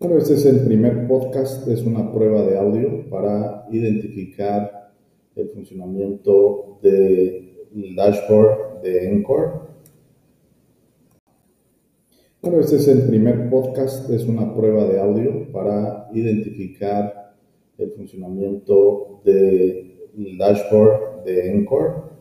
Bueno, este es el primer podcast, es una prueba de audio para identificar el funcionamiento del dashboard de Encore. Bueno, este es el primer podcast, es una prueba de audio para identificar el funcionamiento del dashboard de Encore